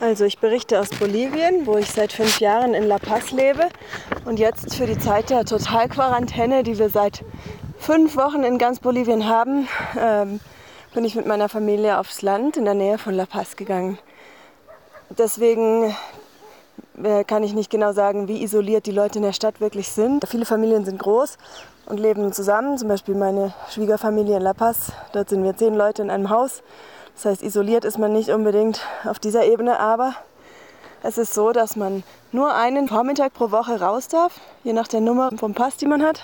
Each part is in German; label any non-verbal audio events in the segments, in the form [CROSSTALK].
Also ich berichte aus Bolivien, wo ich seit fünf Jahren in La Paz lebe. Und jetzt für die Zeit der Totalquarantäne, die wir seit fünf Wochen in ganz Bolivien haben, ähm, bin ich mit meiner Familie aufs Land in der Nähe von La Paz gegangen. Deswegen äh, kann ich nicht genau sagen, wie isoliert die Leute in der Stadt wirklich sind. Viele Familien sind groß und leben zusammen. Zum Beispiel meine Schwiegerfamilie in La Paz. Dort sind wir zehn Leute in einem Haus. Das heißt, isoliert ist man nicht unbedingt auf dieser Ebene, aber es ist so, dass man nur einen Vormittag pro Woche raus darf, je nach der Nummer vom Pass, die man hat.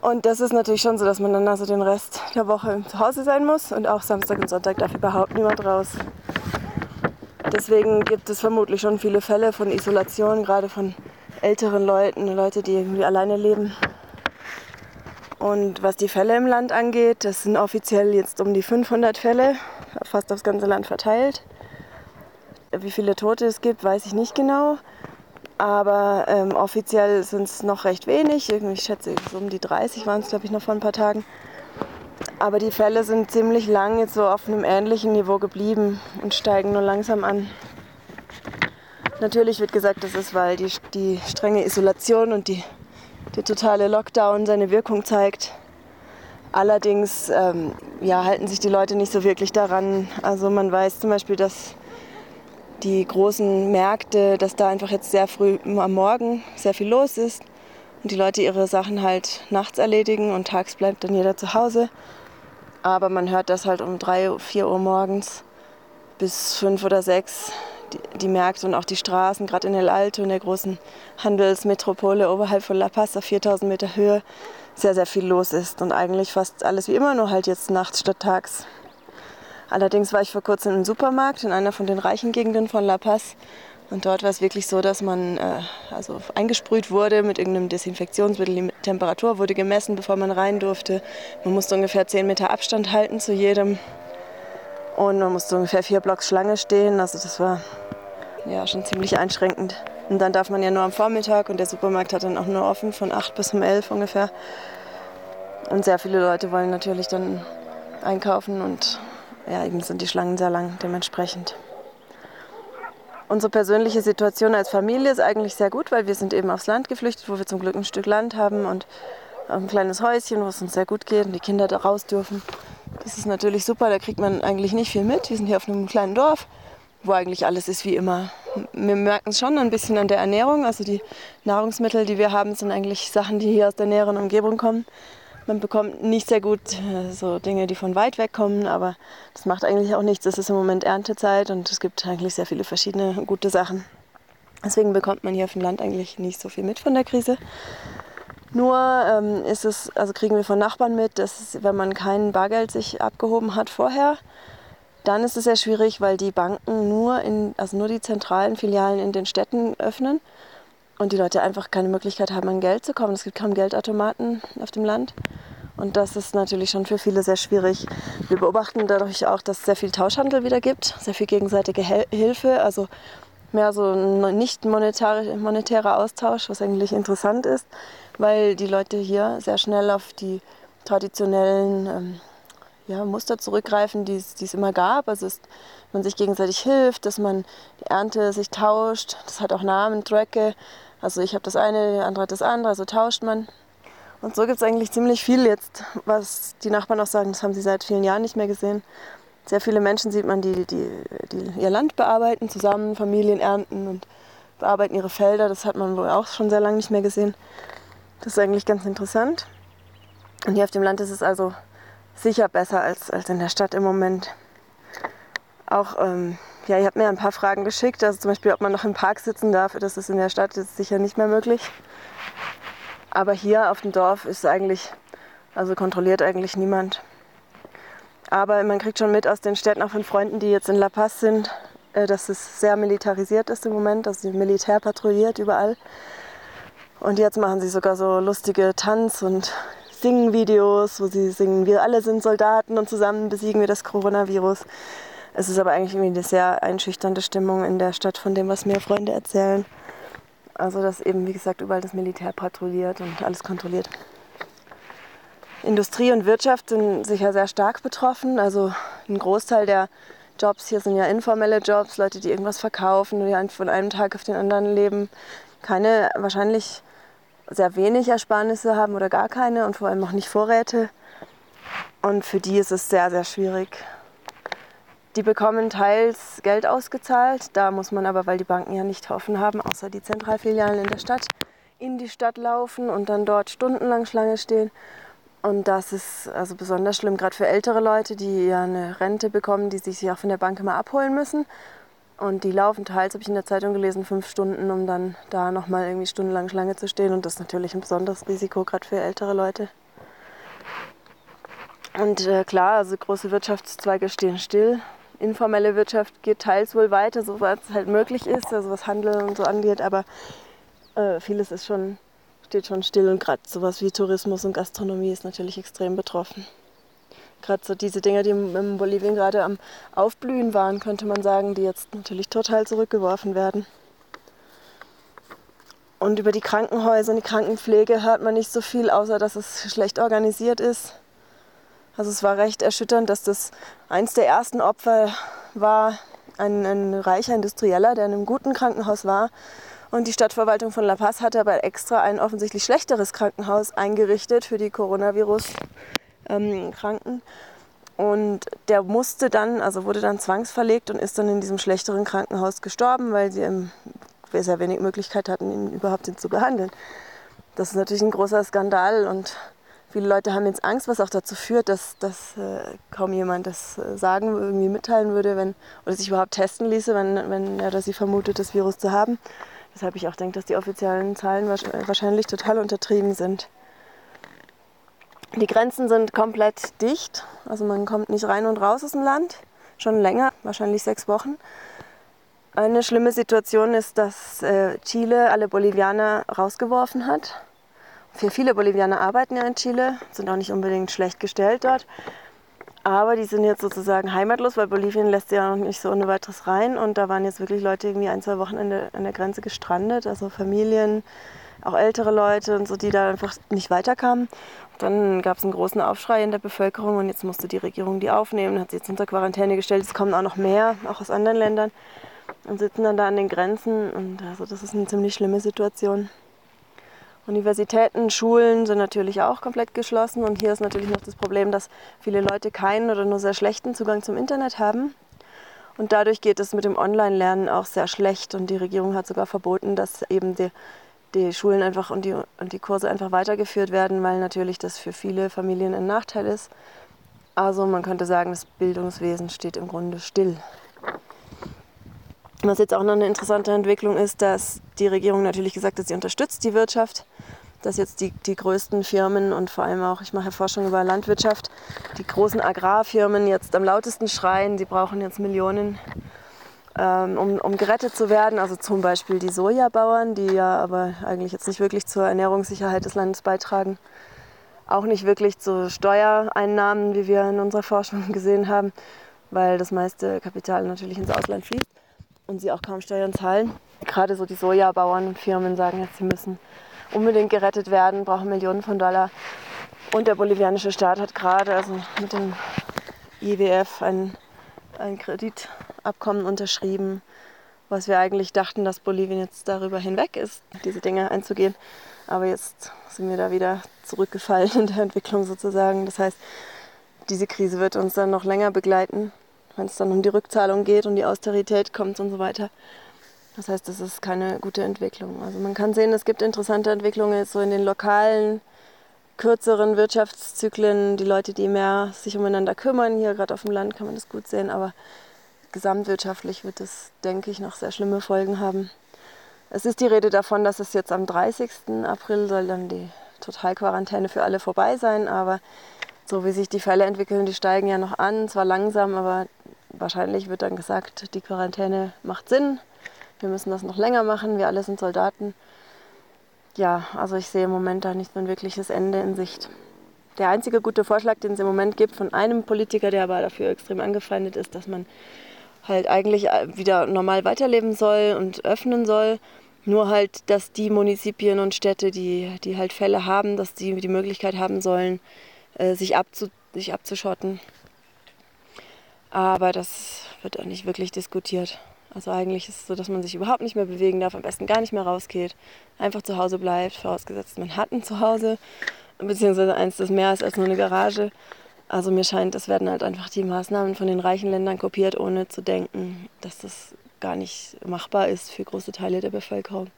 Und das ist natürlich schon so, dass man dann also den Rest der Woche zu Hause sein muss und auch Samstag und Sonntag darf überhaupt niemand raus. Deswegen gibt es vermutlich schon viele Fälle von Isolation, gerade von älteren Leuten, Leute, die irgendwie alleine leben. Und was die Fälle im Land angeht, das sind offiziell jetzt um die 500 Fälle, fast aufs ganze Land verteilt. Wie viele Tote es gibt, weiß ich nicht genau. Aber ähm, offiziell sind es noch recht wenig. Ich schätze, so um die 30 waren es, glaube ich, noch vor ein paar Tagen. Aber die Fälle sind ziemlich lang jetzt so auf einem ähnlichen Niveau geblieben und steigen nur langsam an. Natürlich wird gesagt, das ist, weil die, die strenge Isolation und die der totale Lockdown seine Wirkung zeigt. Allerdings ähm, ja, halten sich die Leute nicht so wirklich daran. Also man weiß zum Beispiel, dass die großen Märkte, dass da einfach jetzt sehr früh am Morgen sehr viel los ist und die Leute ihre Sachen halt nachts erledigen und tags bleibt dann jeder zu Hause. Aber man hört das halt um drei, vier Uhr morgens bis fünf oder sechs die, die Märkte und auch die Straßen, gerade in El Alto, in der großen Handelsmetropole oberhalb von La Paz auf 4000 Meter Höhe, sehr, sehr viel los ist und eigentlich fast alles wie immer, nur halt jetzt nachts statt tags. Allerdings war ich vor kurzem im Supermarkt in einer von den reichen Gegenden von La Paz und dort war es wirklich so, dass man äh, also eingesprüht wurde mit irgendeinem Desinfektionsmittel. Die Temperatur wurde gemessen, bevor man rein durfte. Man musste ungefähr 10 Meter Abstand halten zu jedem. Und man musste ungefähr vier Blocks Schlange stehen. Also das war ja schon ziemlich einschränkend. Und dann darf man ja nur am Vormittag und der Supermarkt hat dann auch nur offen von 8 bis um 11 ungefähr. Und sehr viele Leute wollen natürlich dann einkaufen und ja, eben sind die Schlangen sehr lang dementsprechend. Unsere persönliche Situation als Familie ist eigentlich sehr gut, weil wir sind eben aufs Land geflüchtet, wo wir zum Glück ein Stück Land haben und ein kleines Häuschen, wo es uns sehr gut geht und die Kinder da raus dürfen. Das ist natürlich super, da kriegt man eigentlich nicht viel mit. Wir sind hier auf einem kleinen Dorf, wo eigentlich alles ist wie immer. Wir merken es schon ein bisschen an der Ernährung. Also die Nahrungsmittel, die wir haben, sind eigentlich Sachen, die hier aus der näheren Umgebung kommen. Man bekommt nicht sehr gut äh, so Dinge, die von weit weg kommen, aber das macht eigentlich auch nichts. Es ist im Moment Erntezeit und es gibt eigentlich sehr viele verschiedene gute Sachen. Deswegen bekommt man hier auf dem Land eigentlich nicht so viel mit von der Krise. Nur ähm, ist es, also kriegen wir von Nachbarn mit, dass wenn man kein Bargeld sich abgehoben hat vorher, dann ist es sehr schwierig, weil die Banken nur in, also nur die zentralen Filialen in den Städten öffnen und die Leute einfach keine Möglichkeit haben, an Geld zu kommen. Es gibt kaum Geldautomaten auf dem Land. Und das ist natürlich schon für viele sehr schwierig. Wir beobachten dadurch auch, dass es sehr viel Tauschhandel wieder gibt, sehr viel gegenseitige Hilfe, also mehr so ein nicht monetärer Austausch, was eigentlich interessant ist weil die Leute hier sehr schnell auf die traditionellen ähm, ja, Muster zurückgreifen, die es immer gab. Also dass man sich gegenseitig hilft, dass man die Ernte sich tauscht. Das hat auch Namen, Tracke. Also ich habe das eine, der andere hat das andere, also tauscht man. Und so gibt es eigentlich ziemlich viel jetzt, was die Nachbarn auch sagen, das haben sie seit vielen Jahren nicht mehr gesehen. Sehr viele Menschen sieht man, die, die, die ihr Land bearbeiten, zusammen Familien ernten und bearbeiten ihre Felder. Das hat man wohl auch schon sehr lange nicht mehr gesehen. Das ist eigentlich ganz interessant. Und hier auf dem Land ist es also sicher besser als, als in der Stadt im Moment. Auch, ähm, ja, ihr habt mir ein paar Fragen geschickt, also zum Beispiel, ob man noch im Park sitzen darf. Das ist in der Stadt ist sicher nicht mehr möglich. Aber hier auf dem Dorf ist eigentlich, also kontrolliert eigentlich niemand. Aber man kriegt schon mit aus den Städten, auch von Freunden, die jetzt in La Paz sind, äh, dass es sehr militarisiert ist im Moment, dass die Militär patrouilliert überall. Und jetzt machen sie sogar so lustige Tanz- und Singen-Videos, wo sie singen, wir alle sind Soldaten und zusammen besiegen wir das Coronavirus. Es ist aber eigentlich irgendwie eine sehr einschüchternde Stimmung in der Stadt von dem, was mir Freunde erzählen. Also, dass eben, wie gesagt, überall das Militär patrouilliert und alles kontrolliert. Industrie und Wirtschaft sind sicher sehr stark betroffen. Also ein Großteil der, Jobs hier sind ja informelle Jobs, Leute, die irgendwas verkaufen die von einem Tag auf den anderen leben, keine, wahrscheinlich sehr wenig Ersparnisse haben oder gar keine und vor allem auch nicht Vorräte. Und für die ist es sehr, sehr schwierig. Die bekommen teils Geld ausgezahlt. Da muss man aber, weil die Banken ja nicht offen haben, außer die Zentralfilialen in der Stadt, in die Stadt laufen und dann dort stundenlang Schlange stehen. Und das ist also besonders schlimm, gerade für ältere Leute, die ja eine Rente bekommen, die sich auch von der Bank immer abholen müssen. Und die laufen teils, habe ich in der Zeitung gelesen, fünf Stunden, um dann da nochmal irgendwie stundenlang Schlange zu stehen. Und das ist natürlich ein besonderes Risiko, gerade für ältere Leute. Und äh, klar, also große Wirtschaftszweige stehen still. Informelle Wirtschaft geht teils wohl weiter, soweit es halt möglich ist, also was Handel und so angeht. Aber äh, vieles ist schon steht schon still und gerade sowas wie Tourismus und Gastronomie ist natürlich extrem betroffen. Gerade so diese Dinge, die in Bolivien gerade am Aufblühen waren, könnte man sagen, die jetzt natürlich total zurückgeworfen werden. Und über die Krankenhäuser und die Krankenpflege hört man nicht so viel, außer dass es schlecht organisiert ist. Also es war recht erschütternd, dass das eins der ersten Opfer war, ein, ein reicher Industrieller, der in einem guten Krankenhaus war und die Stadtverwaltung von La Paz hatte aber extra ein offensichtlich schlechteres Krankenhaus eingerichtet für die Coronavirus-Kranken. und der musste dann, also wurde dann zwangsverlegt und ist dann in diesem schlechteren Krankenhaus gestorben, weil sie sehr wenig Möglichkeit hatten, ihn überhaupt zu behandeln. Das ist natürlich ein großer Skandal und viele Leute haben jetzt Angst, was auch dazu führt, dass, dass äh, kaum jemand das äh, sagen, irgendwie mitteilen würde, wenn, oder sich überhaupt testen ließe, wenn, wenn er oder sie vermutet, das Virus zu haben. Weshalb ich auch denke, dass die offiziellen Zahlen wahrscheinlich total untertrieben sind. Die Grenzen sind komplett dicht, also man kommt nicht rein und raus aus dem Land, schon länger, wahrscheinlich sechs Wochen. Eine schlimme Situation ist, dass äh, Chile alle Bolivianer rausgeworfen hat. Für viele Bolivianer arbeiten ja in Chile, sind auch nicht unbedingt schlecht gestellt dort. Aber die sind jetzt sozusagen heimatlos, weil Bolivien lässt ja noch nicht so ohne weiteres rein. Und da waren jetzt wirklich Leute irgendwie ein, zwei Wochen an der, an der Grenze gestrandet, also Familien, auch ältere Leute und so, die da einfach nicht weiterkamen. Dann gab es einen großen Aufschrei in der Bevölkerung und jetzt musste die Regierung die aufnehmen, hat sie jetzt unter Quarantäne gestellt. Es kommen auch noch mehr, auch aus anderen Ländern und sitzen dann da an den Grenzen. Und also das ist eine ziemlich schlimme Situation. Universitäten, Schulen sind natürlich auch komplett geschlossen und hier ist natürlich noch das Problem, dass viele Leute keinen oder nur sehr schlechten Zugang zum Internet haben. Und dadurch geht es mit dem Online-Lernen auch sehr schlecht und die Regierung hat sogar verboten, dass eben die, die Schulen einfach und die, und die Kurse einfach weitergeführt werden, weil natürlich das für viele Familien ein Nachteil ist. Also man könnte sagen, das Bildungswesen steht im Grunde still. Was jetzt auch noch eine interessante Entwicklung ist, dass die Regierung natürlich gesagt hat, sie unterstützt die Wirtschaft, dass jetzt die, die größten Firmen und vor allem auch, ich mache Forschung über Landwirtschaft, die großen Agrarfirmen jetzt am lautesten schreien, sie brauchen jetzt Millionen, um, um gerettet zu werden. Also zum Beispiel die Sojabauern, die ja aber eigentlich jetzt nicht wirklich zur Ernährungssicherheit des Landes beitragen, auch nicht wirklich zu Steuereinnahmen, wie wir in unserer Forschung [LAUGHS] gesehen haben, weil das meiste Kapital natürlich ins Ausland fließt und sie auch kaum Steuern zahlen. Gerade so die Sojabauern und Firmen sagen jetzt, sie müssen unbedingt gerettet werden, brauchen Millionen von Dollar. Und der bolivianische Staat hat gerade also mit dem IWF ein, ein Kreditabkommen unterschrieben, was wir eigentlich dachten, dass Bolivien jetzt darüber hinweg ist, diese Dinge einzugehen. Aber jetzt sind wir da wieder zurückgefallen in der Entwicklung sozusagen. Das heißt, diese Krise wird uns dann noch länger begleiten wenn es dann um die Rückzahlung geht und die Austerität kommt und so weiter. Das heißt, das ist keine gute Entwicklung. Also man kann sehen, es gibt interessante Entwicklungen jetzt so in den lokalen, kürzeren Wirtschaftszyklen, die Leute, die mehr sich umeinander kümmern. Hier gerade auf dem Land kann man das gut sehen, aber gesamtwirtschaftlich wird es, denke ich, noch sehr schlimme Folgen haben. Es ist die Rede davon, dass es jetzt am 30. April soll dann die Totalquarantäne für alle vorbei sein, aber so wie sich die Fälle entwickeln, die steigen ja noch an, zwar langsam, aber wahrscheinlich wird dann gesagt, die Quarantäne macht Sinn, wir müssen das noch länger machen, wir alle sind Soldaten. Ja, also ich sehe im Moment da nicht ein wirkliches Ende in Sicht. Der einzige gute Vorschlag, den es im Moment gibt von einem Politiker, der aber dafür extrem angefeindet ist, dass man halt eigentlich wieder normal weiterleben soll und öffnen soll. Nur halt, dass die Munizipien und Städte, die, die halt Fälle haben, dass die die Möglichkeit haben sollen, äh, sich, abzu, sich abzuschotten. Aber das wird auch nicht wirklich diskutiert. Also eigentlich ist es so, dass man sich überhaupt nicht mehr bewegen darf, am besten gar nicht mehr rausgeht, einfach zu Hause bleibt, vorausgesetzt man hat ein Zuhause, beziehungsweise eins, das mehr ist als nur eine Garage. Also mir scheint, es werden halt einfach die Maßnahmen von den reichen Ländern kopiert, ohne zu denken, dass das gar nicht machbar ist für große Teile der Bevölkerung.